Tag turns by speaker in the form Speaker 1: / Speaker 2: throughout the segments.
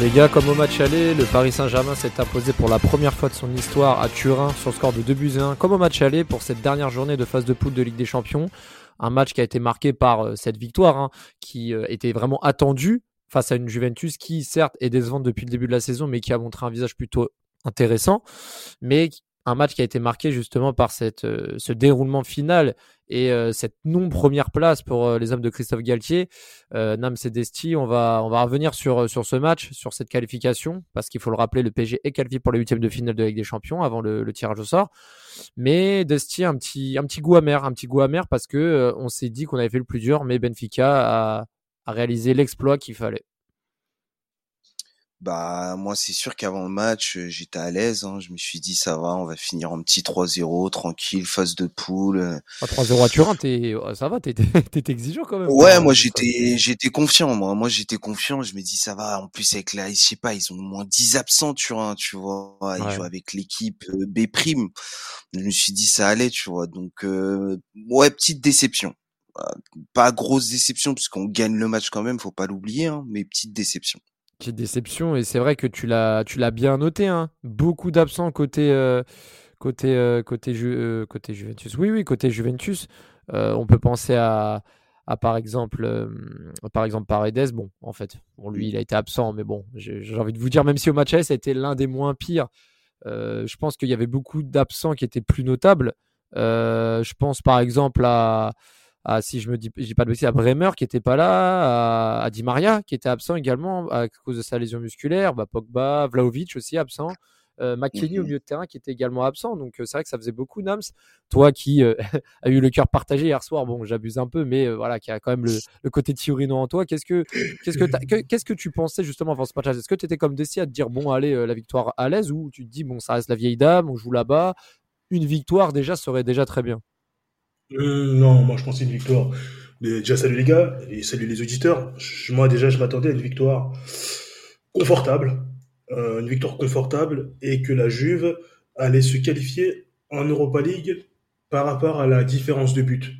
Speaker 1: les gars, comme au match aller, le Paris Saint-Germain s'est imposé pour la première fois de son histoire à Turin sur le score de 2 buts 1, comme au match aller pour cette dernière journée de phase de poule de Ligue des Champions. Un match qui a été marqué par euh, cette victoire, hein, qui euh, était vraiment attendue face à une Juventus qui, certes, est décevante depuis le début de la saison, mais qui a montré un visage plutôt intéressant, mais un match qui a été marqué justement par cette, euh, ce déroulement final et euh, cette non première place pour euh, les hommes de Christophe Galtier, Nams et Desti, on va on va revenir sur sur ce match, sur cette qualification parce qu'il faut le rappeler, le PSG est qualifié pour les huitièmes de finale de Ligue des Champions avant le, tirage au sort. Mais Desti un petit un petit goût amer, un petit goût amer parce que on s'est dit qu'on avait fait le plus dur, mais Benfica a, a réalisé l'exploit qu'il fallait.
Speaker 2: Bah moi c'est sûr qu'avant le match j'étais à l'aise. Hein. Je me suis dit ça va, on va finir en petit 3-0 tranquille, phase de poule.
Speaker 1: 3-0 à Turin, t'es ça va, t'es exigeant quand même.
Speaker 2: Ouais, moi j'étais j'étais confiant. Moi moi j'étais confiant. Je me dis ça va. En plus avec la, je sais pas, ils ont au moins 10 absents Turin, tu vois. Ils jouent avec l'équipe B prime. Je me suis dit ça allait, tu vois. Donc ouais petite déception. Pas grosse déception puisqu'on gagne le match quand même, faut pas l'oublier, hein, mais petite déception
Speaker 1: déception et c'est vrai que tu l'as tu l'as bien noté hein. beaucoup d'absents côté euh, côté euh, côté euh, côté Juventus. Oui oui côté Juventus. On peut penser à, à par exemple par exemple Paredes. Bon en fait bon, lui il a été absent mais bon j'ai envie de vous dire même si au match A c'était l'un des moins pires je pense qu'il y avait beaucoup d'absents qui étaient plus notables. Je pense par exemple à à, si je me dis, j'ai pas de bêtises, à Bremer qui était pas là, à, Di Maria qui était absent également à cause de sa lésion musculaire, bah, Pogba, Vlaovic aussi absent. Euh, McKenny au mhm. milieu de terrain qui était également absent. Donc euh, c'est vrai que ça faisait beaucoup, Nams. Toi qui euh, a eu le cœur partagé hier soir, bon, j'abuse un peu, mais euh, voilà, qui a quand même le, le côté Tiorino en toi. Qu'est-ce que, qu'est-ce que, qu'est-ce que tu pensais justement avant ce match Est-ce que tu étais comme Desi à te dire, bon, allez, la victoire à l'aise ou tu te dis, bon, ça reste la vieille dame, on joue là-bas, une victoire déjà serait déjà très bien?
Speaker 3: Euh, non, moi je pensais une victoire. déjà, salut les gars et salut les auditeurs. moi déjà, je m'attendais à une victoire confortable. Euh, une victoire confortable et que la Juve allait se qualifier en Europa League par rapport à la différence de but.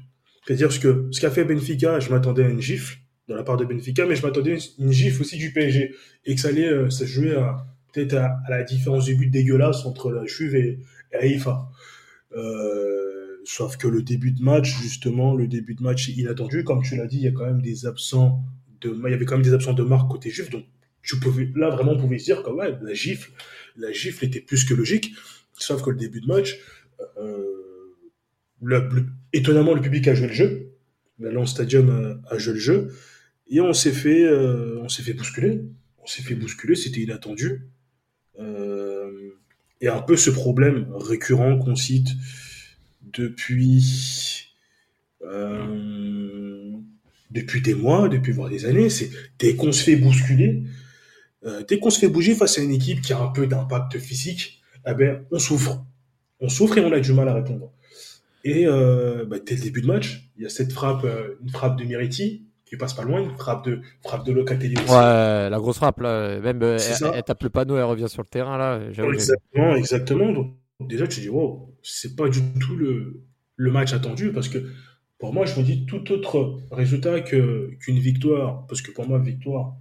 Speaker 3: C'est-à-dire ce que ce qu'a fait Benfica, je m'attendais à une gifle de la part de Benfica, mais je m'attendais à une gifle aussi du PSG et que ça allait euh, se jouer peut-être à, la différence de but dégueulasse entre la Juve et, et Haïfa. Sauf que le début de match, justement, le début de match inattendu. Comme tu l'as dit, il y a quand même des absents de, il y avait quand même des absents de marque côté juif. Donc, tu pouvais, là, vraiment, on pouvait se dire que, ouais, la gifle, la gifle était plus que logique. Sauf que le début de match, euh, étonnamment, le public a joué le jeu. Le Stadium a, joué le jeu. Et on s'est fait, euh, on s'est fait bousculer. On s'est fait bousculer, c'était inattendu. Euh, et un peu ce problème récurrent qu'on cite depuis euh, depuis des mois, depuis voire des années. C'est dès qu'on se fait bousculer, euh, dès qu'on se fait bouger face à une équipe qui a un peu d'impact physique, eh ben on souffre, on souffre et on a du mal à répondre. Et euh, bah, dès le début de match, il y a cette frappe, une frappe de Miriti qui passe pas loin, une frappe de frappe de Locatelli
Speaker 1: aussi. Ouais, la grosse frappe là, même elle, tape le panneau, elle revient sur le terrain là.
Speaker 3: Exactement, exactement. Donc, déjà, tu dis, wow, c'est pas du tout le, le match attendu parce que pour moi, je me dis tout autre résultat que, qu'une victoire, parce que pour moi, victoire,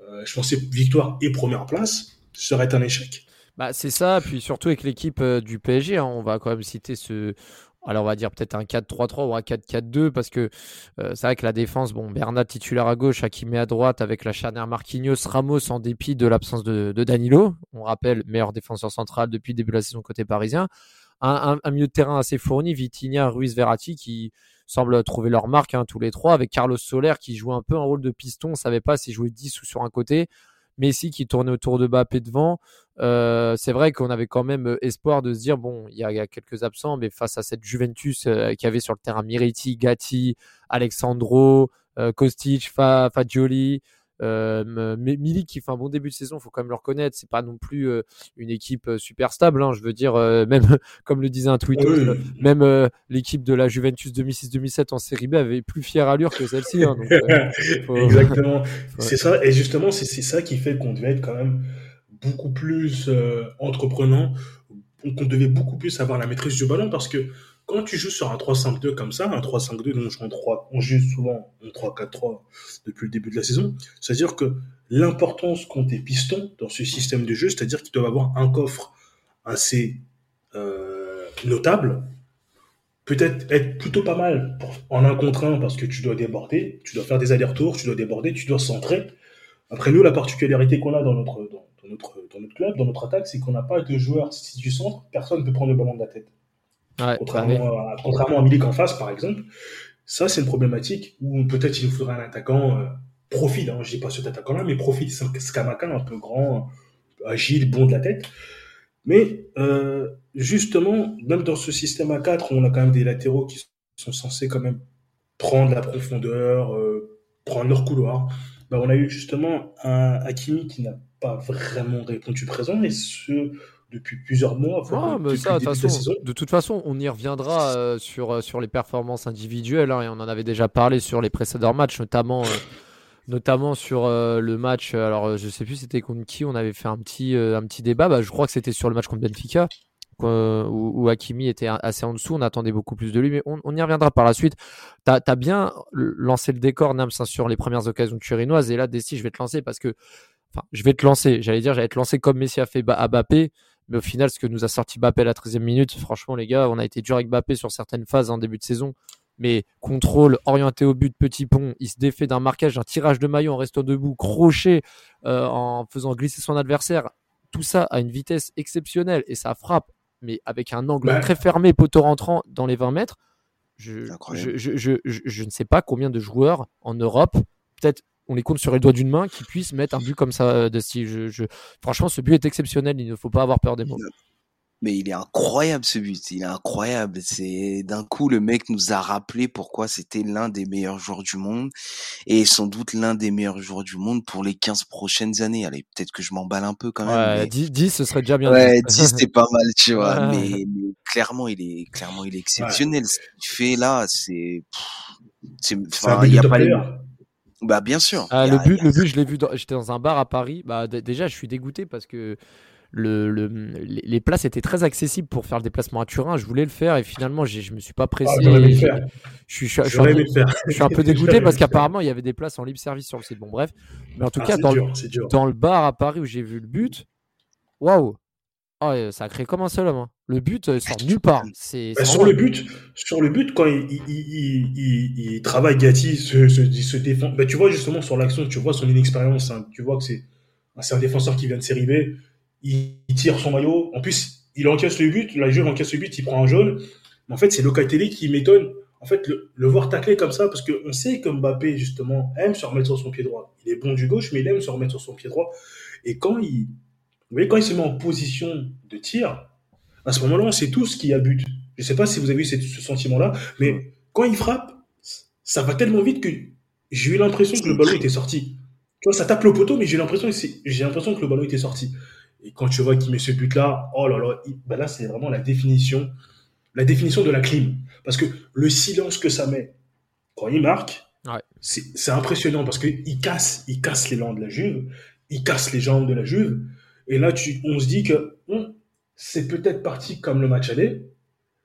Speaker 3: euh, je pensais victoire et première place serait un échec.
Speaker 1: Bah, c'est ça, puis surtout avec l'équipe euh, du PSG, hein, on va quand même citer ce, alors on va dire peut-être un 4-3-3 ou un 4-4-2 parce que euh, c'est vrai que la défense, bon, Bernat titulaire à gauche, Hakimi à droite avec la charnière Marquinhos, Ramos en dépit de l'absence de, Danilo. On rappelle, meilleur défenseur central depuis le début de la saison côté parisien. Un, milieu de terrain assez fourni, Vitinha, Ruiz, Verratti qui semblent trouver leur marque hein, tous les trois avec Carlos Soler qui joue un peu un rôle de piston, on savait pas s'il jouait 10 ou sur un côté. Messi qui tournait autour de Mbappé devant. Euh, c'est vrai qu'on avait quand même euh, espoir de se dire bon, il y, a, quelques absents, mais face à cette Juventus euh, qui avait sur le terrain Miriti, Gatti, Alexandro, Kostic, Fagioli, euh, Milik qui fait un bon début de saison, faut quand même le reconnaître. C'est pas non plus euh, une équipe euh, super stable. Hein, je veux dire, euh, même comme le disait un tweet, même l'équipe de la Juventus 2006-2007 en Série B avait plus fière allure que celle-ci. Hein,
Speaker 3: Exactement. C'est ça. Et justement, c'est ça qui fait qu'on devait être quand même beaucoup plus entreprenant, qu'on devait beaucoup plus avoir la maîtrise du ballon parce que quand tu joues sur un 3-5-2 comme ça, un 3-5-2, nous on joue en 3, on joue souvent en 3-4-3 depuis le début de la saison, c'est-à-dire que l'importance qu'ont tes pistons dans ce système de jeu, c'est-à-dire qu'ils doivent avoir un coffre assez euh, notable, peut-être être plutôt pas mal en un contre un parce que tu dois déborder, tu dois faire des allers-retours, tu dois déborder, tu dois centrer. Après nous, la particularité qu'on a dans notre, dans, notre, dans notre club, dans notre attaque, c'est qu'on n'a pas de joueurs si du centre, personne ne peut prendre le ballon de la tête. Bah contrairement, à, contrairement Milik en face, par exemple. Ça, c'est une problématique où peut-être il nous faudra un attaquant euh, profil. Hein, je dis pas cet attaquant-là, mais profil Skamaka, un peu grand, agile, bon de la tête. Mais euh, justement, même dans ce système à 4, on a quand même des latéraux qui sont censés quand même prendre la profondeur, euh, prendre leur couloir. Bah, on a eu justement un Hakimi qui n'a pas vraiment répondu présent, et ce depuis plusieurs mois.
Speaker 1: Ça, de, toute façon, on y reviendra euh, sur, euh, sur les performances individuelles. Hein, et on en avait déjà parlé sur les précédents matchs, notamment, euh, notamment sur le match. Alors, je sais plus c'était contre qui. On avait fait un petit, un petit débat. Bah, je crois que c'était sur le match contre Benfica. Où, où, Hakimi était assez en dessous, on attendait beaucoup plus de lui, mais on, y reviendra par la suite. Tu as, bien lancé le décor, Nams, hein, sur les premières occasions turinoises, et là, Desti, je vais te lancer parce que, enfin, je vais te lancer, j'allais dire, j'allais te lancer comme Messi a fait à Bappé, mais au final, ce que nous a sorti Bappé à la 13e minute, franchement, les gars, on a été dur avec Bappé sur certaines phases en début de saison. Mais contrôle, orienté au but, petit pont, il se défait d'un marquage, d'un tirage de maillot en restant debout, crochet, euh, en faisant glisser son adversaire. Tout ça à une vitesse exceptionnelle et ça frappe, mais avec un angle très fermé, poteau rentrant dans les 20 mètres. Je, je, je, je, ne sais pas combien de joueurs en Europe, peut-être on les compte sur les doigts d'une main, qui puissent mettre un but comme ça euh, de Je, je... Franchement, ce but est exceptionnel. Il ne faut pas avoir peur des mots.
Speaker 2: Mais il est incroyable ce but, il est incroyable. C'est d'un coup le mec nous a rappelé pourquoi c'était l'un des meilleurs joueurs du monde et sans doute l'un des meilleurs joueurs du monde pour les 15 prochaines années. Allez, peut-être que je m'emballe un peu quand même.
Speaker 1: Ouais, 10, ce serait déjà bien.
Speaker 2: Ouais, 10 c'est pas mal, tu vois. Mais, clairement, il est clairement il est exceptionnel. Ce qu'il fait là, c'est c'est enfin, il y a pas les bah bien sûr.
Speaker 1: Ah, le but, le but, je l'ai vu. J'étais dans un bar à Paris. Bah déjà, je suis dégoûté parce que le, le, les places étaient très accessibles pour faire le déplacement à Turin. Je voulais le faire et finalement, je me suis pas pressé.
Speaker 3: Ah,
Speaker 1: je, suis, un, peu dégoûté parce qu'apparemment, il y avait des places en libre service sur le site. Bon, bref. Mais en tout ah, cas, dans, dans, le bar à Paris où j'ai vu le but, waouh, Oh, ça a créé comme un seul homme. Hein. Le but euh, sort nulle part. C'est,
Speaker 3: bah, sur, le but, sur le but, quand il, il, il, travaille Gatti, se, se, se défend. Bah, tu vois justement sur l'action, tu vois son inexpérience. Hein. Tu vois que c'est, c'est un défenseur qui vient de série B. Il, tire son maillot. En plus, il encaisse le but. La Juve encaisse le but, il prend un jaune. Mais en fait, c'est Locatelli qui m'étonne. En fait, le, le voir tacler comme ça, parce qu'on sait que Mbappé, justement, aime se remettre sur son pied droit. Il est bon du gauche, mais il aime se remettre sur son pied droit. Et quand il, vous voyez, quand il se met en position de tir, à ce moment-là, on sait tous qu'il y a but. Je ne sais pas si vous avez eu ce sentiment-là, mais quand il frappe, ça va tellement vite que j'ai eu l'impression que le ballon était sorti. Tu vois, ça tape le poteau, mais j'ai l'impression, j'ai l'impression que le ballon était sorti. Et quand tu vois qu'il met ce but-là, oh là là, ben là, c'est vraiment la définition, la définition de la clim. Parce que le silence que ça met quand il marque, c'est impressionnant parce qu'il casse, il casse l'élan de la Juve, il casse les jambes de la Juve. Et là, tu, on se dit que c'est peut-être parti comme le match aller,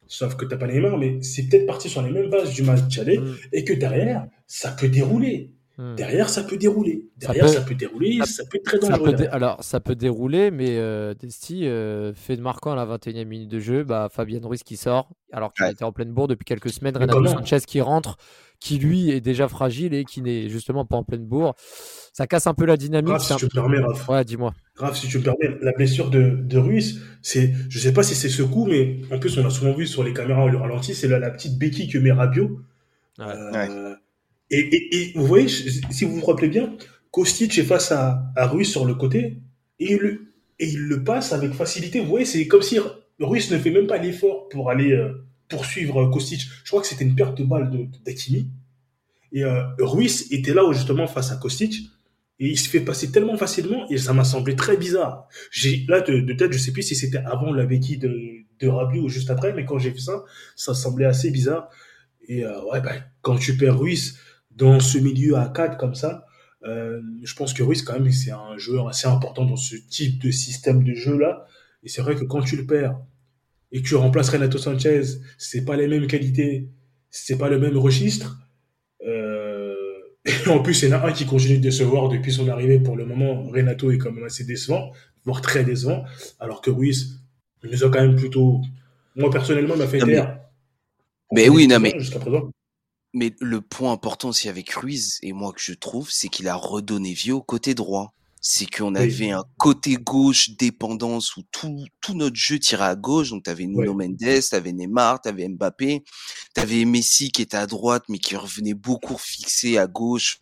Speaker 3: sauf que tu n'as pas Neymar, mais c'est peut-être parti sur les mêmes bases du match aller, mm. et que derrière, ça peut dérouler. Hmm. Derrière, ça peut dérouler. Derrière, ça peut, dérouler, ça, peut être très dangereux.
Speaker 1: alors, ça peut dérouler, mais euh, Desti euh, fait de marquant à la 21e minute de jeu. Bah, Fabien Ruiz qui sort, alors qu'il était en pleine bourre depuis quelques semaines. Renato Sanchez qui rentre, qui lui est déjà fragile et qui n'est justement pas en pleine bourre. Ça casse un peu la dynamique.
Speaker 3: Grave, si tu me permets, Raph.
Speaker 1: Ouais, dis-moi.
Speaker 3: Grave, si tu me permets, la blessure de, de Ruiz, c'est, je sais pas si c'est ce coup, mais en plus, on a souvent vu sur les caméras le ralenti, c'est la, la petite béquille que met Rabiot. Ouais. Euh, et, vous voyez, si vous vous rappelez bien, Kostic est face à, à Ruiz sur le côté et il, le, et il le passe avec facilité. Vous voyez, c'est comme si Ruiz ne fait même pas l'effort pour aller euh, poursuivre Kostic. Je crois que c'était une perte de balle d'Akimi. Et euh, Ruiz était là justement face à Kostic et il se fait passer tellement facilement et ça m'a semblé très bizarre. Là de, tête, je sais plus si c'était avant la béquille de, de ou juste après, mais quand j'ai vu ça, ça semblait assez bizarre. Et euh, ouais, bah, quand tu perds Ruiz, dans ce milieu à 4 comme ça, euh, je pense que Ruiz, quand même, c'est un joueur assez important dans ce type de système de jeu-là. Et c'est vrai que quand tu le perds et tu remplaces Renato Sanchez, c'est pas les mêmes qualités, c'est pas le même registre. Euh, et en plus, il y en a un qui continue de décevoir depuis son arrivée. Pour le moment, Renato est quand même assez décevant, voire très décevant. Alors que Ruiz, il nous a quand même plutôt, moi personnellement, m'a fait taire.
Speaker 2: Mais, mais oui, non, mais. Jusqu'à présent. Mais le point important aussi avec Ruiz, et moi que je trouve, c'est qu'il a redonné vie au côté droit. C'est qu'on avait un côté gauche dépendance où tout, tout notre jeu tirait à gauche. Donc, t'avais Nuno Mendes, t'avais Neymar, t'avais Mbappé, t'avais Messi qui était à droite, mais qui revenait beaucoup fixé à gauche,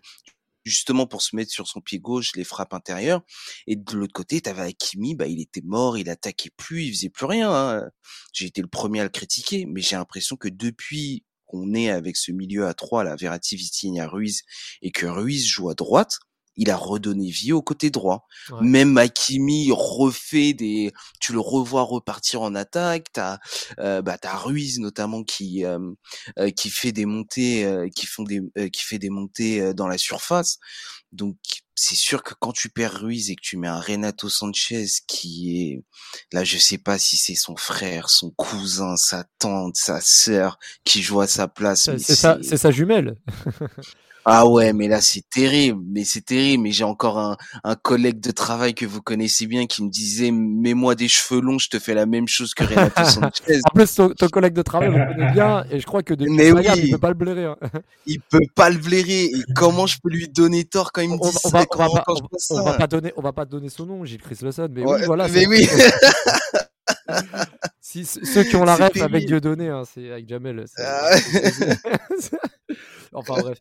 Speaker 2: justement pour se mettre sur son pied gauche les frappes intérieures. Et de l'autre côté, t'avais Hakimi, bah, il était mort, il attaquait plus, il faisait plus rien. Hein. J'ai été le premier à le critiquer, mais j'ai l'impression que depuis qu'on est avec ce milieu à trois, la Verratti, Vitinha, Ruiz, et que Ruiz joue à droite, il a redonné vie au côté droit. Même Hakimi refait des, tu le revois repartir en attaque. T'as, euh, bah t'as Ruiz notamment qui euh, euh, qui fait des montées, euh, qui font des, qui fait des montées dans la surface. Donc c'est sûr que quand tu perds Ruiz et que tu mets un Renato Sanchez qui est là, je sais pas si c'est son frère, son cousin, sa tante, sa sœur qui joue à sa place.
Speaker 1: C'est sa, c'est sa jumelle.
Speaker 2: Ah ouais, mais là c'est terrible, mais c'est terrible. Mais j'ai encore un, un collègue de travail que vous connaissez bien qui me disait mets-moi des cheveux longs, je te fais la même chose que Renato Sanchez.
Speaker 1: en plus, ton, collègue de travail, vous connaissez bien, et je crois que depuis mais oui, il peut pas le blairer. Hein.
Speaker 2: Il peut pas le blairer. Et comment je peux lui donner tort quand il me dit
Speaker 1: on,
Speaker 2: ça,
Speaker 1: on, va, on, va, pas donner, on va pas donner son nom, Gilles Chris Lawson, mais oui, voilà.
Speaker 2: Mais oui.
Speaker 1: si, ceux qui ont la ref avec Dieudonné, hein, c'est avec Jamel. Ah enfin bref.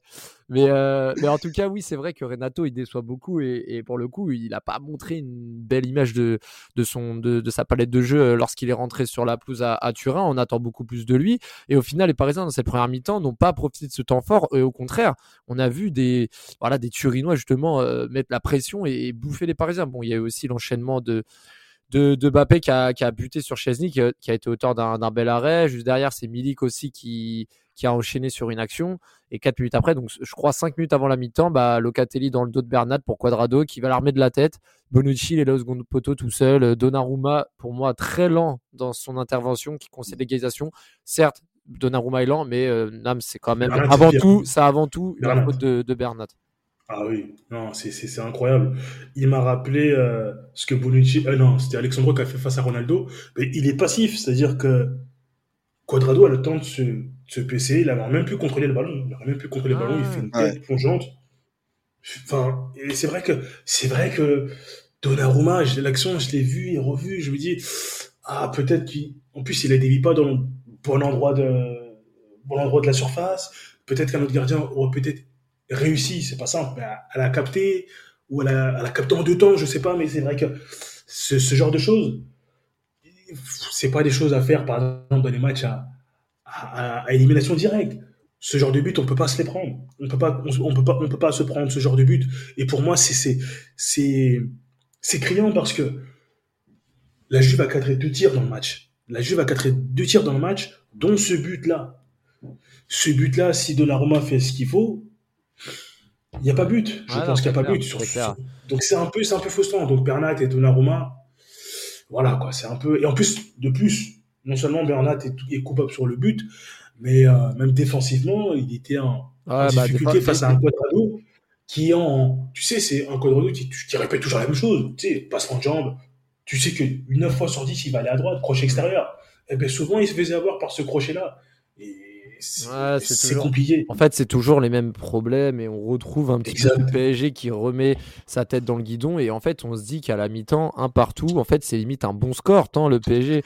Speaker 1: Mais, euh, mais en tout cas, oui, c'est vrai que Renato, il déçoit beaucoup et, pour le coup, il n'a pas montré une belle image de, de, son, de, sa palette de jeu euh, lorsqu'il est rentré sur la pelouse à, Turin. On attend beaucoup plus de lui. Et au final, les Parisiens, dans cette première mi-temps, n'ont pas profité de ce temps fort. Et au contraire, on a vu des, voilà, des Turinois justement euh, mettre la pression et, bouffer les Parisiens. Bon, il y a eu aussi l'enchaînement de, de, de Bappé qui a, qui a buté sur Chesney, qui, a été auteur d'un bel arrêt. Juste derrière, c'est Milik aussi qui, qui a enchaîné sur une action. Et quatre minutes après, donc je crois cinq minutes avant la mi-temps, bah, Locatelli dans le dos de Bernat pour Quadrado qui va l'armer de la tête. Bonucci, il est là au second poteau tout seul. Donnarumma, pour moi, très lent dans son intervention qui concède l'égalisation. Certes, Donnarumma est lent, mais euh, Nam, c'est quand même avant tout, ça avant tout la faute de, de Bernat.
Speaker 3: Ah oui, non, c'est incroyable. Il m'a rappelé euh, ce que Bonucci, euh, non, c'était Alexandro qui a fait face à Ronaldo. Mais il est passif, c'est-à-dire que Quadrado a le temps de se, se PC, il n'a même plus contrôlé le ballon. Il n'a même plus contrôlé le ballon, il fait une tête plongeante. Enfin, et c'est vrai que, c'est vrai que Donnarumma, l'action, je l'ai vu et revu, je me dis, ah, peut-être qu'en plus, il ne dévie pas dans le bon endroit de, bon endroit de la surface. Peut-être qu'un autre gardien aurait peut-être réussi, c'est pas simple, mais à, la capter, ou la, à capter en deux temps, je sais pas, mais c'est vrai que ce, genre de choses, c'est pas des choses à faire, par exemple, dans les matchs à, à, élimination directe. Ce genre de but, on peut pas se les prendre. On peut pas, on, peut pas, on peut pas se prendre ce genre de but. Et pour moi, c'est, c'est, c'est, c'est criant parce que la Juve a cadré deux tirs dans le match. La Juve a cadré deux tirs dans le match, dont ce but-là. Ce but-là, si Donnarumma fait ce qu'il faut, il n'y a pas but. Je pense qu'il n'y a pas but. Sur, donc c'est un peu, c'est un peu frustrant. Donc Bernat et Donnarumma, voilà quoi, c'est un peu. Et en plus, de plus, non seulement Bernat est, coupable sur le but, mais euh, même défensivement, il était en, bah, difficulté face à un quadrado. qui en, tu sais, c'est un code redoute qui, qui répète toujours la même chose, tu sais, passement de jambe, tu sais que 9 fois sur 10, il va aller à droite, crochet extérieur. Et eh bien souvent, il se faisait avoir par ce crochet-là. Et c'est compliqué.
Speaker 1: En fait, c'est toujours les mêmes problèmes et on retrouve un petit peu le PSG qui remet sa tête dans le guidon et en fait, on se dit qu'à la mi-temps, un partout, en fait, c'est limite un bon score tant le PSG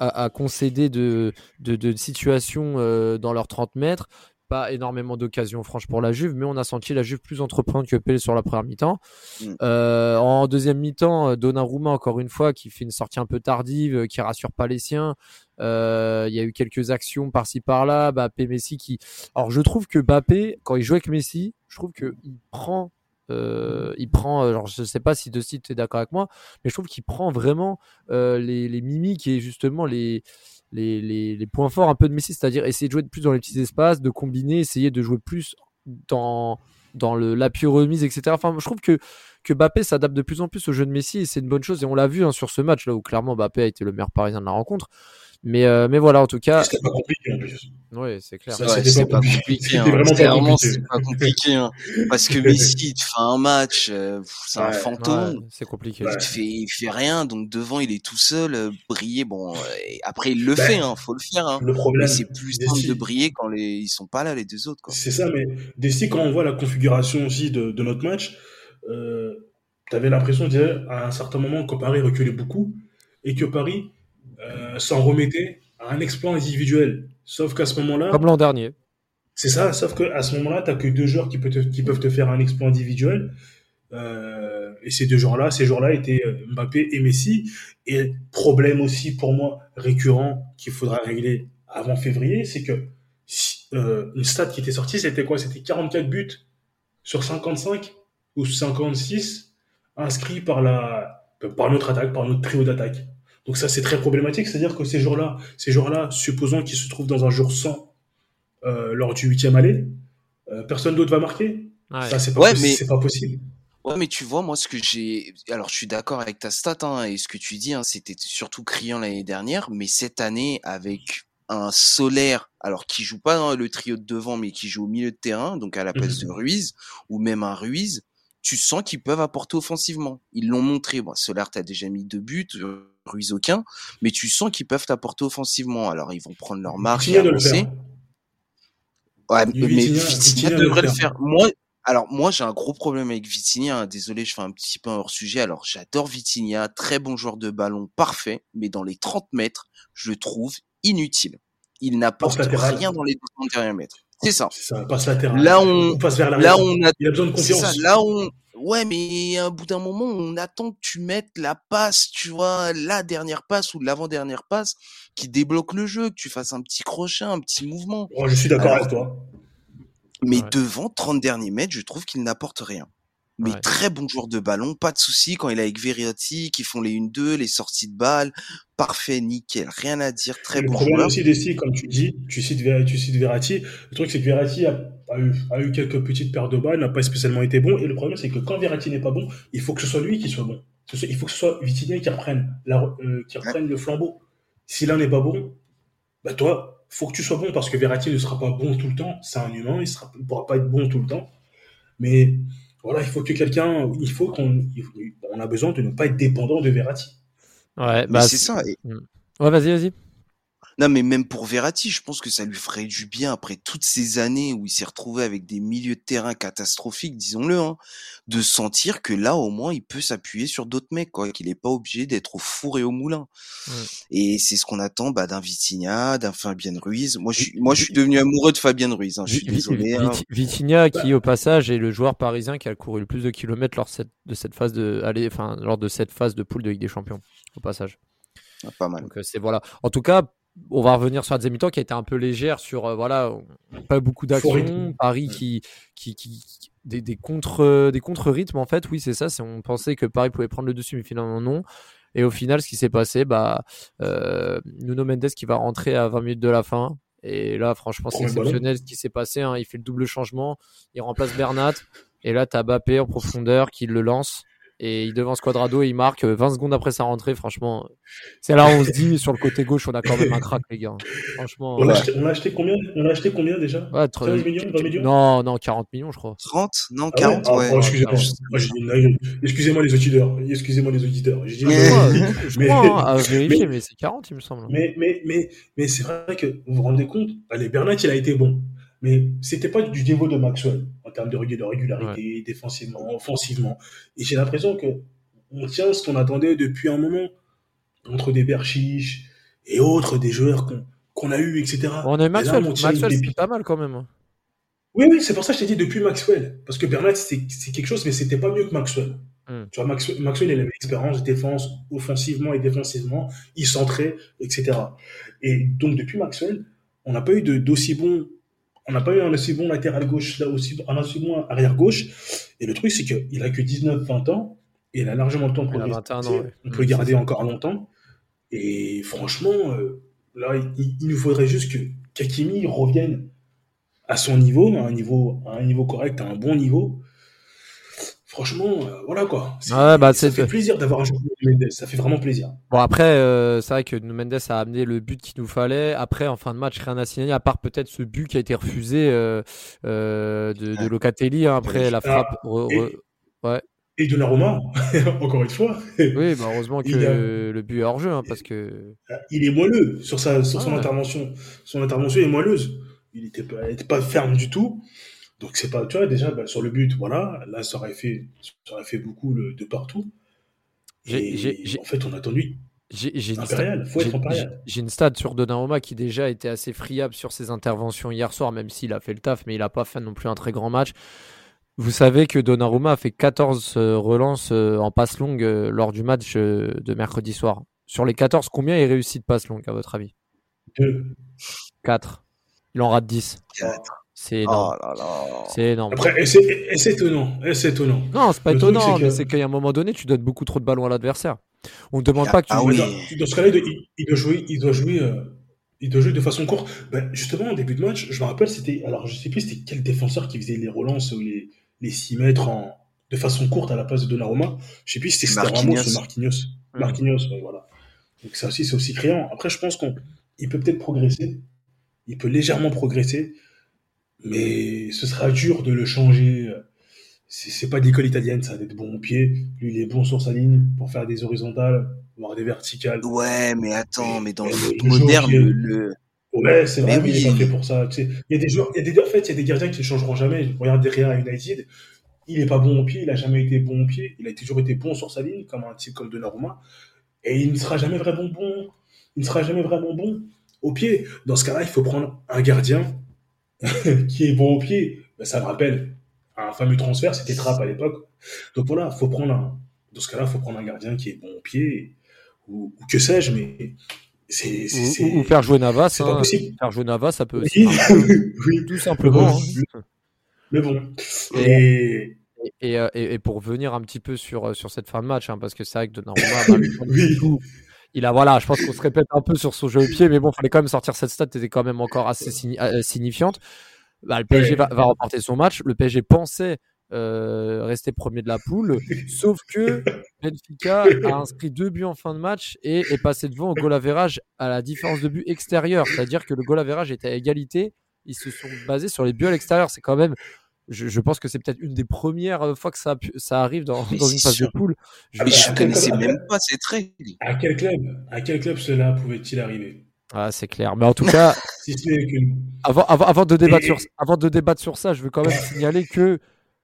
Speaker 1: a, concédé de, de, de situations euh, dans leurs 30 mètres pas énormément d'occasions franches pour la Juve, mais on a senti la Juve plus entreprenante que Pelé sur la première mi-temps. Mm. Euh, en deuxième mi-temps, euh, Donnarumma encore une fois qui fait une sortie un peu tardive, qui rassure pas les siens. Il y a eu quelques actions par-ci par-là. Bappé, Messi qui. Alors je trouve que Bappé, quand il joue avec Messi, je trouve que il prend il prend, alors je sais pas si De tu es d'accord avec moi, mais je trouve qu'il prend vraiment les, les, mimiques et justement les, les, les, points forts un peu de Messi, c'est-à-dire essayer de jouer plus dans les petits espaces, de combiner, essayer de jouer plus dans, dans le l'appui remise, etc. Enfin, je trouve que, que Mbappé s'adapte de plus en plus au jeu de Messi et c'est une bonne chose. Et on l'a vu hein, sur ce match là où clairement Mbappé a été le meilleur parisien de la rencontre. Mais, euh, mais voilà, en tout cas.
Speaker 3: C'était pas compliqué en plus.
Speaker 1: Oui, c'est clair.
Speaker 2: c'est pas compliqué. Hein. Vraiment c'est pas compliqué. Hein. Parce que Messi, il te fait un match, euh, c'est un fantôme.
Speaker 1: c'est compliqué.
Speaker 2: Il, fait, il fait rien, donc devant, il est tout seul, euh, briller. Bon, après, il le ben, fait, hein, faut le faire. Hein. Le problème. C'est plus simple de briller quand les, ils sont pas là, les deux autres.
Speaker 3: C'est ça, mais Desti, quand on voit la configuration aussi de, de notre match, euh, t'avais l'impression, à un certain moment, que Paris reculait beaucoup et que Paris euh, s'en remettait à un exploit individuel. Sauf qu'à ce moment-là.
Speaker 1: Comme l'an dernier.
Speaker 3: C'est ça, sauf qu'à ce moment-là, tu que deux joueurs qui, peuvent te, qui peuvent te faire un exploit individuel. Euh, et ces deux joueurs-là, ces joueurs-là étaient euh, Mbappé et Messi. Et problème aussi pour moi récurrent qu'il faudra régler avant février, c'est que euh, une stat qui était sortie, c'était quoi? C'était 44 buts sur 55 ou 56 inscrits par la par notre attaque, par notre trio d'attaque. Donc ça, c'est très problématique. C'est-à-dire que ces jours-là, ces jours-là, supposons qu'ils se trouvent dans un jour sans euh, lors du huitième aller, euh, personne d'autre va marquer. Ça, c'est pas, mais... pas possible.
Speaker 2: Ouais, mais tu vois, moi, ce que j'ai. Alors, je suis d'accord avec ta stat, hein, et ce que tu dis, hein, c'était surtout criant l'année dernière, mais cette année, avec un solaire, alors qui joue pas dans le trio de devant, mais qui joue au milieu de terrain, donc à la place mhm. de Ruiz, ou même un Ruiz, tu sens qu'ils peuvent apporter offensivement. Ils l'ont montré. Bon, Solaire, t'as déjà mis deux buts. Ruiz aucun, mais tu sens qu'ils peuvent t'apporter offensivement. Alors ils vont prendre leur marque et avancer. Ouais, mais Vitinha devrait le faire. Moi, alors moi j'ai un gros problème avec Vitinha. Hein. Désolé, je fais un petit peu hors sujet. Alors j'adore Vitinha, très bon joueur de ballon, parfait, mais dans les 30 mètres, je le trouve inutile. Il n'apporte rien dans les 30 derniers mètres. C'est ça.
Speaker 3: ça passe latéral.
Speaker 2: Là on, passe vers
Speaker 3: là on a, il a besoin de confiance.
Speaker 2: Ça, là on, Ouais, mais à bout d'un moment, on attend que tu mettes la passe, tu vois, la dernière passe ou l'avant-dernière passe qui débloque le jeu, que tu fasses un petit crochet, un petit mouvement.
Speaker 3: Oh, je suis d'accord avec toi.
Speaker 2: Mais devant, 30 derniers mètres, je trouve qu'il n'apporte rien mais très bon joueur de ballon, pas de souci quand il est avec Verratti, qui font les 1-2, les sorties de balles, parfait, nickel, rien à dire, très bon
Speaker 3: joueur. Le problème aussi des comme tu dis, tu cites, tu cites Verratti, le truc c'est que Verratti a, eu, a, eu, quelques petites paires de balles, n'a pas spécialement été bon, et le problème c'est que quand Verratti n'est pas bon, il faut que ce soit lui qui soit bon. Il faut que ce soit Vitinha qui reprenne, la, euh, qui reprenne le flambeau. Si l'un n'est pas bon, bah toi, faut que tu sois bon parce que Verratti ne sera pas bon tout le temps, c'est un humain, il ne pourra pas être bon tout le temps. Mais voilà, il faut que quelqu'un, il faut qu'on, on a besoin de ne pas être dépendant de Verratti.
Speaker 1: Ouais, bah
Speaker 2: c'est ça.
Speaker 1: Ouais, vas-y, vas-y.
Speaker 2: Non, mais même pour Verratti, je pense que ça lui ferait du bien après toutes ces années où il s'est retrouvé avec des milieux de terrain catastrophiques, disons-le, hein, de sentir que là, au moins, il peut s'appuyer sur d'autres mecs, quoi, qu'il n'est pas obligé d'être au four et au moulin. Et c'est ce qu'on attend bah, d'un Vitinha, d'un Fabien Ruiz. Moi, je suis, moi, je suis devenu amoureux de Fabien Ruiz. Hein, je suis désolé. Hein.
Speaker 1: Vitinha, qui au passage est le joueur parisien qui a couru le plus de kilomètres lors de cette phase de, allez, enfin, lors de cette phase de poule de Ligue des Champions, au passage.
Speaker 2: Ah, pas mal.
Speaker 1: Donc euh, c'est voilà. En tout cas, on va revenir sur la deuxième mi-temps qui a été un peu légère sur euh, voilà pas beaucoup d'action. Paris qui qui, qui des, des contre des contre rythmes en fait. Oui c'est ça c'est on pensait que Paris pouvait prendre le dessus mais finalement non. Et au final ce qui s'est passé bah euh, Nuno Mendes qui va rentrer à 20 minutes de la fin. Et là franchement c'est exceptionnel ce qui s'est passé hein. il fait le double changement. Il remplace Bernat. Et là t'as Bappé en profondeur qui le lance et il devance Quadrado et il marque 20 secondes après sa rentrée. Franchement, c'est là où on se dit sur le côté gauche, on a quand même un crack, les gars. Franchement.
Speaker 3: On, a acheté, on, a acheté, combien On a acheté combien déjà?
Speaker 1: Ouais, 15 millions, 20 millions? Non, non, 40 millions, je crois.
Speaker 2: 30 Non, 40, ah ouais.
Speaker 3: Ah, excusez-moi, excusez-moi les auditeurs. Excusez-moi les auditeurs.
Speaker 1: Dit, je mais, crois, hein, à vérifier, mais, c'est 40, il me semble.
Speaker 3: Mais, mais, mais, mais c'est vrai que vous vous rendez compte, allez, Bernat, il a été bon. Mais c'était pas du niveau de Maxwell en termes de régularité, défensivement, offensivement. Et j'ai l'impression que on tient ce qu'on attendait depuis un moment entre des Berchiches et autres, des joueurs qu'on a eu, etc.
Speaker 1: On a eu Maxwell, Maxwell c'est pas mal quand même. Hein.
Speaker 3: Oui, oui, c'est pour ça que je t'ai dit depuis Maxwell. Parce que Bernat, c'est quelque chose, mais c'était pas mieux que Maxwell. Hmm. Tu vois, Maxwell, Maxwell, il avait l'expérience défense offensivement et défensivement, il centrait, etc. Et donc, depuis Maxwell, on n'a pas eu d'aussi bon, on n'a pas eu un aussi bon latéral gauche, là aussi, un aussi bon arrière gauche. Et le truc, c'est qu'il a que 19-20 ans, et il a largement le temps pour
Speaker 1: le
Speaker 3: On peut le garder encore longtemps. Et franchement, euh, là, il, il, nous faudrait juste que Kakimi revienne à son niveau, à un niveau, à un niveau correct, à un bon niveau. Franchement, euh, voilà quoi.
Speaker 1: bah,
Speaker 3: ça fait plaisir d'avoir un joueur de Mendes. Ça fait vraiment plaisir.
Speaker 1: Bon après, euh, c'est vrai que Mendes a amené le but qu'il nous fallait. Après, en fin de match, rien à signaler à part peut-être ce but qui a été refusé euh, de, de, Locatelli hein, après la frappe.
Speaker 3: ouais. Et de Roma, encore une fois.
Speaker 1: Oui, bah heureusement que le but est hors jeu, hein, parce que.
Speaker 3: Il est moelleux sur sa, sur son intervention. Son intervention est moelleuse il n'était pas, pas, ferme du tout. Donc c'est pas, tu vois, déjà bah, sur le but, voilà, là ça aurait fait, ça aurait fait beaucoup le, de partout. Et en fait, on a attendu.
Speaker 1: J'ai une, stat sur Donnarumma qui déjà était assez friable sur ses interventions hier soir, même s'il a fait le taf, mais il n'a pas fait non plus un très grand match. Vous savez que Donnarumma a fait 14 euh, relances euh, en passe longue euh, lors du match de mercredi soir. Sur les 14, combien il réussit de passe longue, à votre avis?
Speaker 3: Deux.
Speaker 1: 4. Il en rate 10. C'est énorme.
Speaker 2: Oh
Speaker 1: c'est énorme.
Speaker 3: Après, et c'est étonnant. c'est étonnant.
Speaker 1: Non, c'est pas étonnant, mais c'est qu'à un moment donné, tu donnes beaucoup trop de ballons à l'adversaire. On ne demande pas que tu.
Speaker 3: Ah oui. Dans ce cas-là, il, doit jouer, il doit jouer, euh, il doit jouer de façon courte. Ben, justement, au début de match, je me rappelle, c'était, alors je sais plus, c'était quel défenseur qui faisait les relances ou les, les 6 mètres en, de façon courte à la place de Donnarumma. Je sais plus si c'était Ramos ou Marquinhos. Marquinhos, voilà. Donc ça aussi, c'est aussi criant. Après, je pense qu'on, il peut peut-être progresser il peut légèrement progresser, mais ce sera dur de le changer. C'est pas d'école italienne, ça, d'être bon au pied. Lui, il est bon sur sa ligne pour faire des horizontales, voire des verticales.
Speaker 2: Ouais, mais attends, mais dans le foot moderne, le...
Speaker 3: Ouais, c'est vrai, mais il est pas fait pour ça. Tu sais, il y a des joueurs, il y a des, en fait, il y a des gardiens qui ne changeront jamais. Regarde derrière à United, il est pas bon au pied, il a jamais été bon au pied, il a toujours été bon sur sa ligne, comme un type comme Donnarumma, et il ne sera jamais vraiment bon. Il ne sera jamais vraiment bon au pied. Dans ce cas-là, il faut prendre un gardien qui est bon au pied. Ben, ça me rappelle un fameux transfert, c'était Trapp à l'époque. Donc voilà, faut prendre un, dans ce cas-là, il faut prendre un gardien qui est bon au pied, ou, que sais-je, mais c'est,
Speaker 1: ou, faire jouer Navas. C'est pas hein. possible. Faire jouer Navas, ça peut aussi.
Speaker 3: oui,
Speaker 1: tout simplement.
Speaker 3: Mais bon. Et,
Speaker 1: et, et, et, pour venir un petit peu sur, sur cette fin de match, hein, parce que c'est vrai que Donnarumma, oui il a voilà, je pense qu'on se répète un peu sur son jeu au pied, mais bon, il fallait quand même sortir cette stat, était quand même encore assez euh, signifiante. Bah, le PSG va, remporter son match. Le PSG pensait euh, rester premier de la poule, sauf que Benfica a inscrit deux buts en fin de match et est passé devant au goal average à la différence de but extérieur, c'est-à-dire que le goal average était à égalité. Ils se sont basés sur les buts à l'extérieur. C'est quand même je, pense que c'est peut-être une des premières euh, fois que ça, ça arrive dans, dans une phase de poule.
Speaker 2: Je ne ah, connaissais même pas cette règle.
Speaker 3: À quel club, à quel club cela pouvait-il arriver?
Speaker 1: Ah, c'est clair. Mais en tout cas, avant, avant, avant, de débattre sur, avant de débattre sur ça, je veux quand même signaler que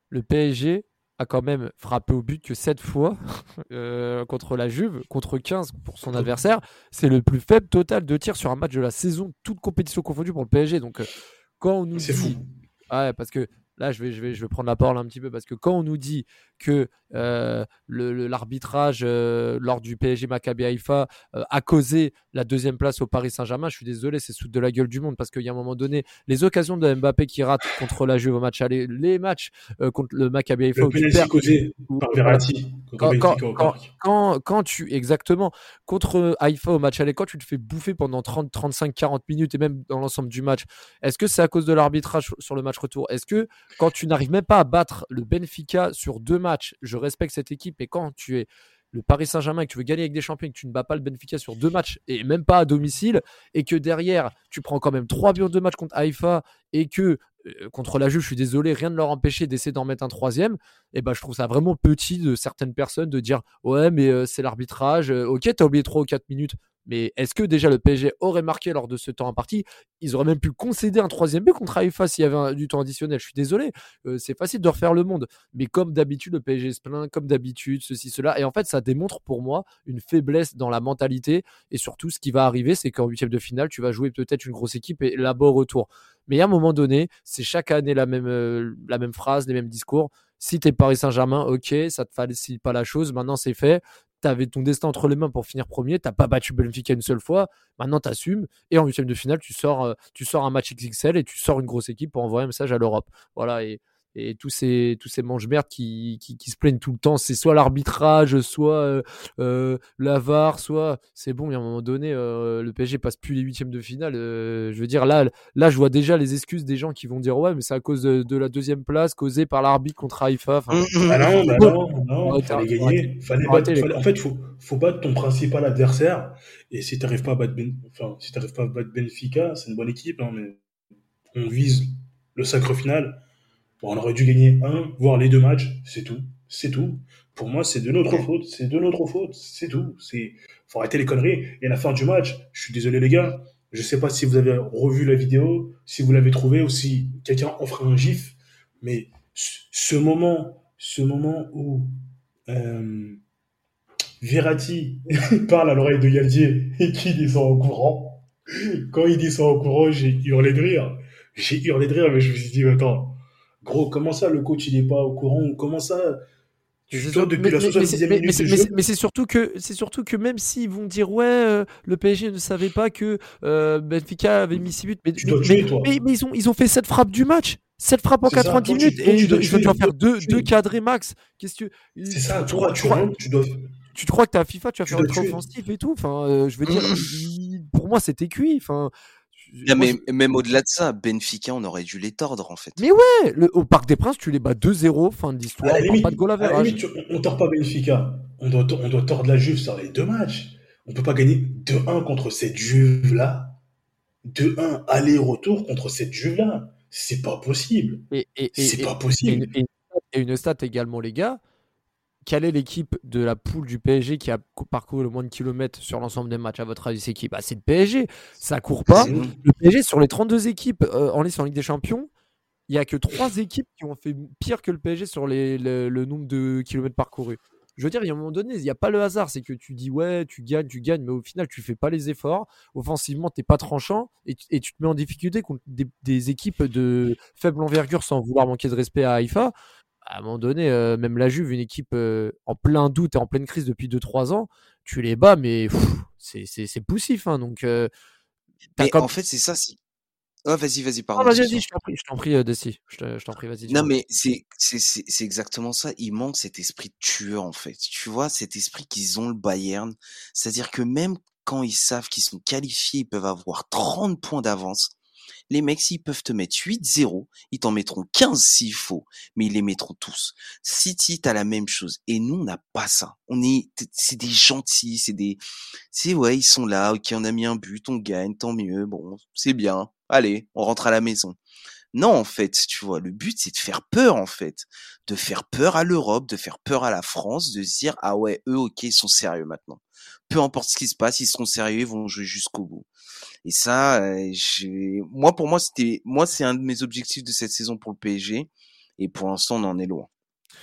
Speaker 1: le PSG a quand même frappé au but que 7 fois euh, contre la Juve, contre 15 pour son adversaire. C'est le plus faible total de tirs sur un match de la saison, toute compétition confondue pour le PSG. Donc, euh, quand on nous
Speaker 3: dit. Fou.
Speaker 1: Ouais, parce que là, je vais, je vais, je vais prendre la parole un petit peu parce que quand on nous dit que euh, l'arbitrage euh, lors du PSG Maccabi Haïfa euh, a causé la deuxième place au Paris Saint-Germain, je suis désolé, c'est sous de la gueule du monde parce qu'il y a un moment donné, les occasions de Mbappé qui rate contre la Juve au match aller, les matchs contre le Maccabi Haïfa
Speaker 3: le causé par Verratti.
Speaker 1: Quand, quand, quand, tu exactement contre Haïfa au match aller, quand tu te fais bouffer pendant 30, 35, 40 minutes et même dans l'ensemble du match, est-ce que c'est à cause de l'arbitrage sur le match retour? Est-ce que quand tu n'arrives même pas à battre le Benfica sur deux matchs, je respecte cette équipe. Et quand tu es le Paris Saint-Germain et que tu veux gagner avec des champions et que tu ne bats pas le Benfica sur deux matchs et même pas à domicile, et que derrière, tu prends quand même trois buts en deux matchs contre Haïfa et que euh, contre la Juve, je suis désolé, rien ne leur empêcher d'essayer d'en mettre un troisième, et eh ben je trouve ça vraiment petit de certaines personnes de dire ouais mais euh, c'est l'arbitrage, euh, ok t'as oublié 3 ou 4 minutes, mais est-ce que déjà le PSG aurait marqué lors de ce temps en partie Ils auraient même pu concéder un troisième but contre Haïfa s'il y avait du temps additionnel. Je suis désolé, c'est facile de refaire le monde. Mais comme d'habitude, le PSG se plaint, comme d'habitude, ceci, cela. Et en fait, ça démontre pour moi une faiblesse dans la mentalité. Et surtout, ce qui va arriver, c'est qu'en huitième de finale, tu vas jouer peut-être une grosse équipe et là-bas retour. Mais à un moment donné, c'est chaque année la même, euh, la même phrase, les mêmes discours. Si tu es Paris Saint-Germain, ok, ça te facilite pas la chose. Maintenant, c'est fait. Tu ton destin entre les mains pour finir premier. Tu pas battu Benfica une seule fois. Maintenant, tu assumes. Et en huitième de finale, tu sors, euh, tu sors un match XXL et tu sors une grosse équipe pour envoyer un message à l'Europe. Voilà. Et et tous ces tous ces manches merdes qui, qui, qui, se plaignent tout le temps. C'est soit l'arbitrage soit euh, euh la soit c'est bon y a un moment donné euh, le PSG passe plus les huitièmes de finale. Euh, je veux dire là là je vois déjà les excuses des gens qui vont dire ouais mais c'est à cause de, la deuxième place causée par l'arbitre contre Haïfa
Speaker 3: ah non bah non non. fallait gagner. fallait battre, en fait faut faut battre ton principal adversaire. Et si t'arrives pas à battre ben, enfin si t'arrives pas à battre Benfica c'est une bonne équipe hein, mais on vise le sacre final on aurait dû gagner un, voire les deux matchs, c'est tout. C'est tout. Pour moi, c'est de notre faute. C'est de notre faute. C'est tout. C'est, faut arrêter les conneries. Et à la fin du match, je suis désolé les gars. Je sais pas si vous avez revu la vidéo, si vous l'avez trouvé ou si quelqu'un en un gif. Mais ce moment, ce moment où euh, Verratti parle à l'oreille de Yaldier et qui descend au courant. Quand il descend au courant, j'ai hurlé de rire. J'ai hurlé de rire, mais je me suis dit, attends, Gros, comment ça, le coach, il n'est pas au courant Comment ça
Speaker 1: depuis la 70 minute mais, c'est surtout que c'est surtout que même s'ils vont dire ouais euh, le PSG ne savait pas que euh, Benfica avait mis 6 buts mais, ils ont ils ont fait cette frappe du match. Cette frappe en 90 minutes et doivent en faire deux, deux cadrés max. Qu'est-ce que
Speaker 3: c'est ça tu crois, tu, crois, tu, dois...
Speaker 1: tu te crois que t'es à FIFA tu vas faire un offensif et tout? Enfin euh, je veux dire pour moi c'était cuit. Enfin
Speaker 2: mais même au-delà de ça, Benfica, on aurait dû les tordre en fait.
Speaker 1: Mais ouais, le, au Parc des Princes, tu les bats 2-0, fin de l'histoire, pas de goal à,
Speaker 3: à On tord pas Benfica, on doit, on doit tordre la Juve sur les deux matchs. On peut pas gagner 2-1 contre cette Juve-là. 2-1 aller-retour contre cette Juve-là. C'est pas possible. C'est pas possible.
Speaker 1: et une stat également, les gars quelle est l'équipe de la poule du PSG qui a parcouru le moins de kilomètres sur l'ensemble des matchs À votre avis, c'est qui? Bah, C'est le PSG. Ça court pas. Le PSG, sur les 32 équipes euh, en liste en Ligue des Champions, il n'y a que 3 équipes qui ont fait pire que le PSG sur le, nombre de kilomètres parcourus. Je veux dire, il y a un moment donné, il n'y a pas le hasard. C'est que tu dis, ouais, tu gagnes, tu gagnes, mais au final, tu fais pas les efforts. Offensivement, tu n'es pas tranchant et, tu te mets en difficulté contre des, des, équipes de faible envergure sans vouloir manquer de respect à Haïfa à un moment donné, euh, même la Juve, une équipe euh, en plein doute et en pleine crise depuis 2-3 ans, tu les bats, mais c'est poussif. Hein, donc, euh,
Speaker 2: En fait, c'est ça. Oh, vas-y, vas-y, pardon.
Speaker 1: vas-y, vas-y, je t'en prie, je t'en prie, Desi. Je t'en prie, vas-y.
Speaker 2: Non, mais c'est exactement ça. Il manque cet esprit tueur, en fait. Tu vois, cet esprit qu'ils ont, le Bayern. C'est-à-dire que même quand ils savent qu'ils sont qualifiés, ils peuvent avoir 30 points d'avance les mecs, s'ils peuvent te mettre 8-0, ils t'en mettront 15 s'il faut, mais ils les mettront tous. City, t'as la même chose. Et nous, on n'a pas ça. On est, c'est des gentils, c'est des, c'est ouais, ils sont là, ok, on a mis un but, on gagne, tant mieux, bon, c'est bien. Allez, on rentre à la maison. Non, en fait, tu vois, le but, c'est de faire peur, en fait. De faire peur à l'Europe, de faire peur à la France, de se dire, ah ouais, eux, ok, ils sont sérieux maintenant. Peu importe ce qui se passe, ils seront sérieux, ils vont jouer jusqu'au bout. Et ça, euh, moi, pour moi, c'était, moi, c'est un de mes objectifs de cette saison pour le PSG. Et pour l'instant, on en est loin.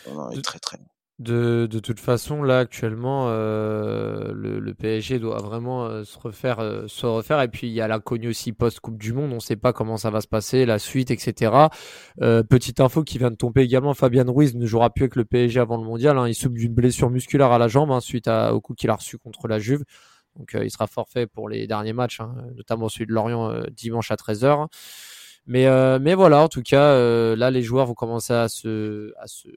Speaker 2: On en est très, très loin.
Speaker 1: De, de, toute façon, là actuellement, euh, le, le, PSG doit vraiment euh, se refaire, euh, se refaire. Et puis il y a l'inconnu aussi post Coupe du Monde. On ne sait pas comment ça va se passer, la suite, etc. petite info qui vient de tomber également. Fabien Ruiz ne jouera plus avec le PSG avant le Mondial. Hein. Il souffre d'une blessure musculaire à la jambe hein, suite au coup qu'il a reçu contre la Juve. Donc il sera forfait pour les derniers matchs, hein, notamment celui de Lorient dimanche à 13h. Mais, mais voilà, en tout cas, là les joueurs vont commencer à se, à se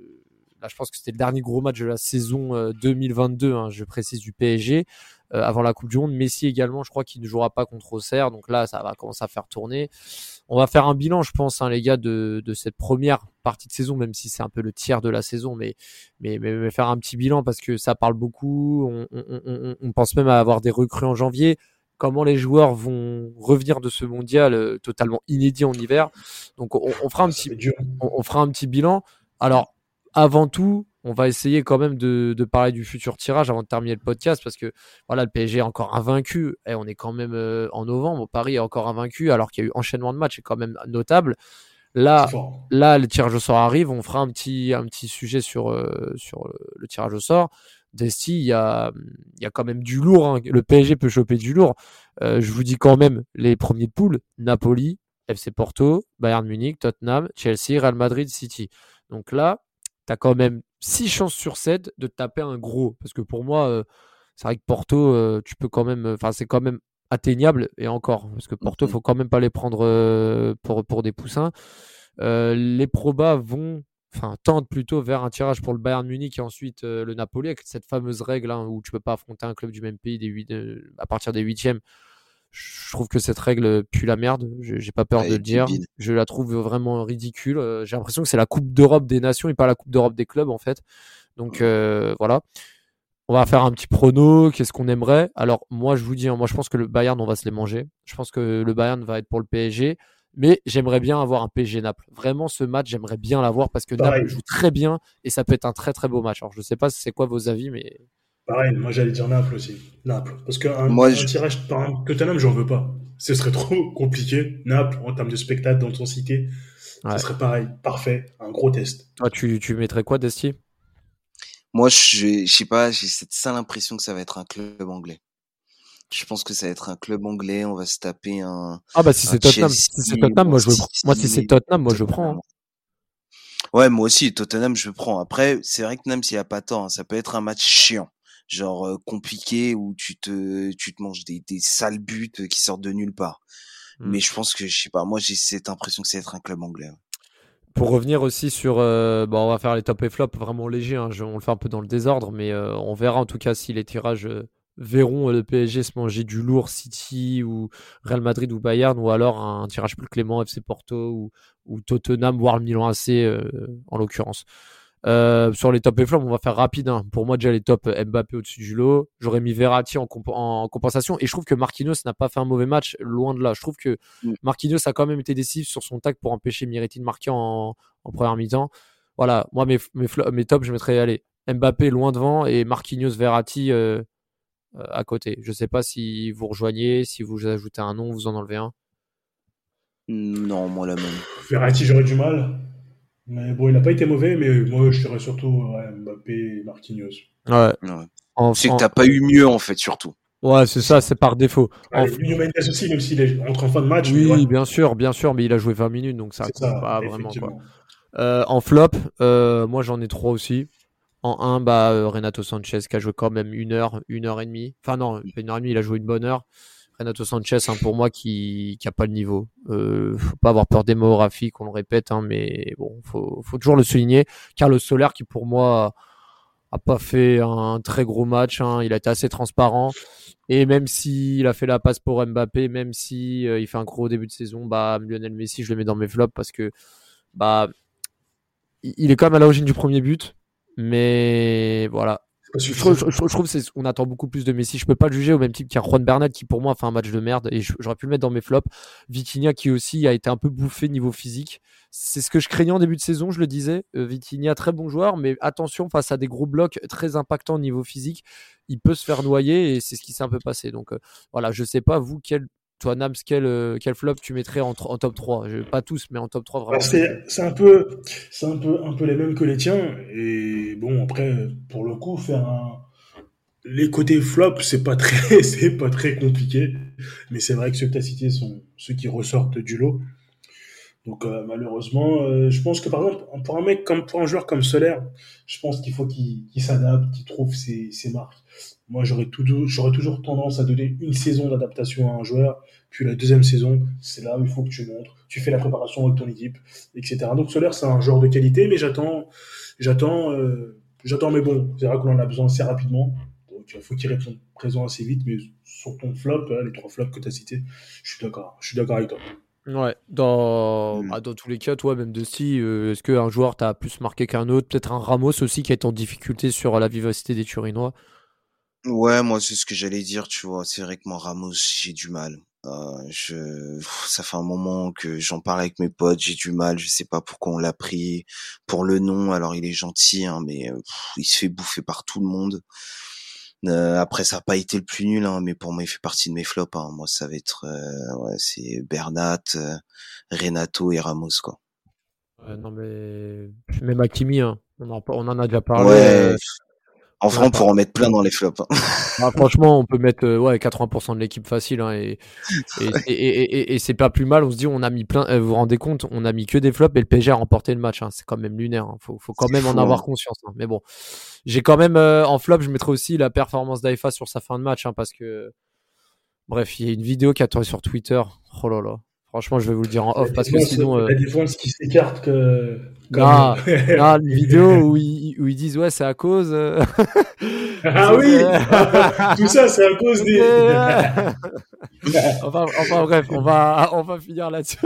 Speaker 1: Là, je pense que c'était le dernier gros match de la saison 2022, euh, hein, je précise, du PSG, euh, avant la Coupe du Monde. Messi également, je crois qu'il ne jouera pas contre Auxerre. Donc là, ça va commencer à faire tourner. On va faire un bilan, je pense, hein, les gars, de, de cette première partie de saison, même si c'est un peu le tiers de la saison, mais, mais, mais, faire un petit bilan parce que ça parle beaucoup. On, on, on, on, pense même à avoir des recrues en janvier. Comment les joueurs vont revenir de ce mondial euh, totalement inédit en hiver. Donc on, fera un petit, on, fera un petit bilan. Alors avant tout, on va essayer quand même de, de, parler du futur tirage avant de terminer le podcast parce que voilà, le PSG est encore invaincu et on est quand même euh, en novembre. Paris est encore invaincu alors qu'il y a eu enchaînement de matchs, c'est quand même notable. Là, là, le tirage au sort arrive. On fera un petit, un petit sujet sur, euh, sur le tirage au sort. Desti, il y a, y a quand même du lourd. Hein. Le PSG peut choper du lourd. Euh, je vous dis quand même les premiers de poule Napoli, FC Porto, Bayern Munich, Tottenham, Chelsea, Real Madrid, City. Donc là, tu as quand même 6 chances sur 7 de taper un gros. Parce que pour moi, euh, c'est vrai que Porto, euh, tu peux quand même. Enfin, c'est quand même atteignable et encore. Parce que Porto, faut quand même pas les prendre euh, pour, pour des poussins. les probas vont. Enfin, tendent plutôt vers un tirage pour le Bayern Munich et ensuite le Napoli, avec cette fameuse règle hein, où tu peux pas affronter un club du même pays des 8, à partir des huitièmes je trouve que cette règle pue la merde. J'ai pas peur de le dire. Je la trouve vraiment ridicule. Euh, j'ai l'impression que c'est la Coupe d'Europe des nations et pas la Coupe d'Europe des clubs en fait. Donc euh, voilà. On va faire un petit prono. Qu'est-ce qu'on aimerait? Alors moi je vous dis, hein, moi je pense que le Bayern on va se les manger. Je pense que le Bayern va être pour le PSG. Mais j'aimerais bien avoir un PSG Naples. Vraiment, ce match, j'aimerais bien l'avoir parce que Naples joue très bien et ça peut être un très très beau match. Alors, je sais pas c'est quoi vos avis, mais
Speaker 3: Pareil, moi j'allais dire Naples aussi. Naples. Parce qu'un un tirage par Tottenham, j'en veux pas. Ce serait trop compliqué. Naples, en termes de spectacle, d'intensité, ouais. ce serait pareil. Parfait. Un gros test.
Speaker 1: Toi, tu, tu mettrais quoi, Desti?
Speaker 2: Moi, je, je sais pas, j'ai cette sale impression que ça va être un club anglais. Je pense que ça va être un club anglais. On va se taper un.
Speaker 1: Ah, bah si c'est Tottenham, si c'est Tottenham, moi, je moi si c'est Tottenham, moi je prends. Hein.
Speaker 2: Ouais, moi aussi, Tottenham, je prends. Après, c'est vrai que même s'il n'y a pas tant, hein, ça peut être un match chiant genre compliqué où tu te tu te manges des, des sales buts qui sortent de nulle part. Mais mmh. je pense que je sais pas, moi j'ai cette impression que c'est être un club anglais.
Speaker 1: Pour revenir aussi sur, bon, on va faire les top et flop vraiment léger, hein, on le fait un peu dans le désordre, mais on verra en tout cas si les tirages verront le PSG se manger du lourd City ou Real Madrid ou Bayern, ou alors un, tirage plus clément FC Porto ou, ou Tottenham, voire Milan AC en l'occurrence. Euh, sur les top et flop, on va faire rapide. Hein. Pour moi, déjà les top euh, Mbappé au-dessus du lot. J'aurais mis Verratti en, en, compensation. Et je trouve que Marquinhos n'a pas fait un mauvais match, loin de là. Je trouve que mm. Marquinhos a quand même été décisif sur son tac pour empêcher Miriti de marquer en, en première mi-temps. Voilà, moi mes, mes, mes tops, je mettrais aller Mbappé loin devant et Marquinhos Verratti euh, euh, à côté. Je sais pas si vous rejoignez, si vous ajoutez un nom, vous en enlevez un.
Speaker 2: Non, moi la même.
Speaker 3: Verratti, j'aurais du mal. Mais bon, il n'a pas été mauvais, mais moi, je dirais surtout Mbappé et Marquinhos.
Speaker 1: Ouais.
Speaker 2: ouais. C'est que t'as pas eu mieux, en fait, surtout.
Speaker 1: Ouais, c'est ça, c'est par défaut.
Speaker 3: Ouais, en... Mendes aussi, même s'il est entre en fin de match.
Speaker 1: Oui, bien sûr, bien sûr, mais il a joué 20 minutes, donc ça compte pas vraiment. Quoi. Euh, en flop, euh, moi j'en ai trois aussi. En un, bah, euh, Renato Sanchez qui a joué quand même une heure, une heure et demie. Enfin non, une heure et demie, il a joué une bonne heure. Renato Sanchez, hein, pour moi, qui n'a pas le niveau. Euh, faut pas avoir peur démographique, on le répète, hein, mais bon, faut, toujours le souligner. Carlos Soler, qui pour moi a pas fait un très gros match, hein, il a été assez transparent. Et même s'il a fait la passe pour Mbappé, même si euh, il fait un gros début de saison, bah Lionel Messi, je le mets dans mes flops parce que bah il est quand même à l'origine du premier but, mais voilà, je, trouve qu'on attend beaucoup plus de Messi. Je peux pas le juger au même type qu'il y a Juan Bernat qui pour moi a fait un match de merde et j'aurais pu le mettre dans mes flops. Vitinha qui aussi a été un peu bouffé niveau physique. C'est ce que je craignais en début de saison, je le disais. Euh, Vitinha très bon joueur, mais attention face à des gros blocs très impactants au niveau physique, il peut se faire noyer et c'est ce qui s'est un peu passé. Donc euh, voilà, je sais pas vous quel toi, Nams, quel, euh, quel, flop tu mettrais en, top 3 Pas tous, mais en top 3 vraiment.
Speaker 3: C'est un, peu, un, peu, un peu les mêmes que les tiens. Et bon, après, pour le coup, faire un. Les côtés flop, c'est pas très, pas très compliqué. Mais c'est vrai que ceux que tu as cités sont ceux qui ressortent du lot. Donc euh, malheureusement, euh, je pense que par exemple, pour un mec comme pour un joueur comme Solaire, je pense qu'il faut qu'il s'adapte, qu'il trouve ses, ses marques. Moi, j'aurais toujours tendance à donner une saison d'adaptation à un joueur, puis la deuxième saison, c'est là où il faut que tu montres, tu fais la préparation avec ton équipe, etc. Donc Solaire, c'est un joueur de qualité, mais j'attends, j'attends, euh, j'attends, mais bon, c'est vrai qu'on en a besoin assez rapidement. Donc il faut qu'il réponde présent assez vite, mais sur ton flop, les trois flops que tu as cités, je suis d'accord, je suis d'accord avec toi.
Speaker 1: Ouais, dans,
Speaker 2: Mm.
Speaker 1: bah, dans tous les cas, toi, même Dusty, euh, est-ce qu'un joueur t'a plus marqué qu'un autre? Peut-être un Ramos aussi qui est en difficulté sur la vivacité des Turinois
Speaker 2: Ouais, moi, c'est ce que j'allais dire, tu vois. C'est vrai que moi, Ramos, j'ai du mal. Euh, je, ça fait un moment que j'en parle avec mes potes, j'ai du mal, je sais pas pourquoi on l'a pris pour le nom. Alors, il est gentil, hein, mais euh, pff, il se fait bouffer par tout le monde. Euh, après, ça a pas été le plus nul, hein, mais pour moi, il fait partie de mes flops. Hein. Moi, ça va être, euh, ouais, c'est Bernat, Renato et Ramos, quoi.
Speaker 1: Non, mais même Hakimi, hein, on, en, on en a déjà parlé.
Speaker 2: ouais. En vrai,
Speaker 1: ouais,
Speaker 2: on pourra en mettre plein dans les flops. hein.
Speaker 1: ah, franchement, on peut mettre euh, ouais, 80% de l'équipe facile. hein, et et, et, et, et- et c'est pas plus mal. On se dit, on a mis plein. euh, vous vous rendez compte, on a mis que des flops et le PSG a remporté le match. hein, c'est quand même lunaire. hein, faut, faut quand même en avoir conscience. hein, mais bon, j'ai quand même euh, en flop, je mettrai aussi la performance d'Aifa sur sa fin de match. hein, parce que, bref, il y a une vidéo qui a tourné sur Twitter. Oh là là. Franchement, je vais vous le dire en off parce que sinon. euh,
Speaker 3: La défense qui s'écarte que.
Speaker 1: Non,
Speaker 3: comme-
Speaker 1: non, une vidéo où ils, où ils disent ouais c'est à cause euh,
Speaker 3: ah oui Tout ça, c'est à cause des.
Speaker 1: enfin, enfin bref on va on va finir là-dessus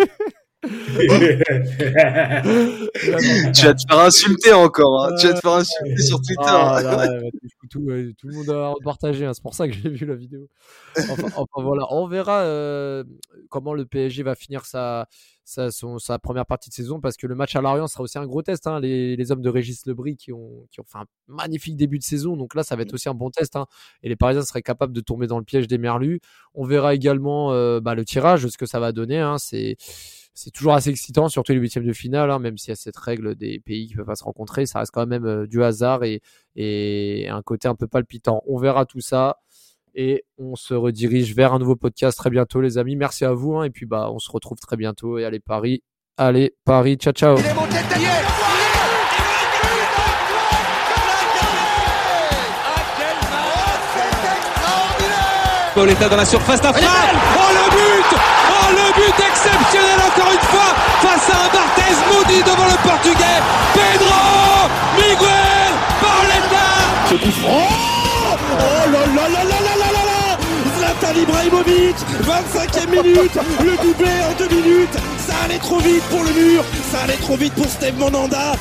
Speaker 2: tu vas te faire insulter encore. Hein. Tu vas te faire insulter sur Twitter.
Speaker 1: Ah, ouais, ouais, tout, le monde a repartagé, hein, c'est pour ça que j'ai vu la vidéo. Enfin, enfin, voilà, on verra euh, comment le PSG va finir sa, sa, son- sa première partie de saison parce que le match à Lorient sera aussi un gros test. hein. Les, les hommes de Régis Lebris qui ont, qui ont fait un magnifique début de saison, donc là ça va être aussi un bon test. hein. Et les Parisiens seraient capables de tomber dans le piège des Merlus. On verra également euh, bah, le tirage, ce que ça va donner. C'est c'est toujours assez excitant, surtout les huitièmes de finale, hein, même s'il y a cette règle des pays qui peuvent pas se rencontrer, ça reste quand même euh, du hasard et, et un côté un peu palpitant. On verra tout ça et on se redirige vers un nouveau podcast très bientôt, les amis. Merci à vous hein, et puis bah on se retrouve très bientôt et allez Paris, allez Paris, ciao ciao.
Speaker 4: Pauletta dans la surface d'affaire. Oh le but exceptionnel encore une fois face à un Barthez maudit devant le portugais. Pedro Miguel Pauletta
Speaker 5: Ce coup franc. Oh là là là là là là là Zlatan Ibrahimovic 25e minute. Le doublé en deux minutes. Ça allait trop vite pour le mur. Ça allait trop vite pour Steve Monanda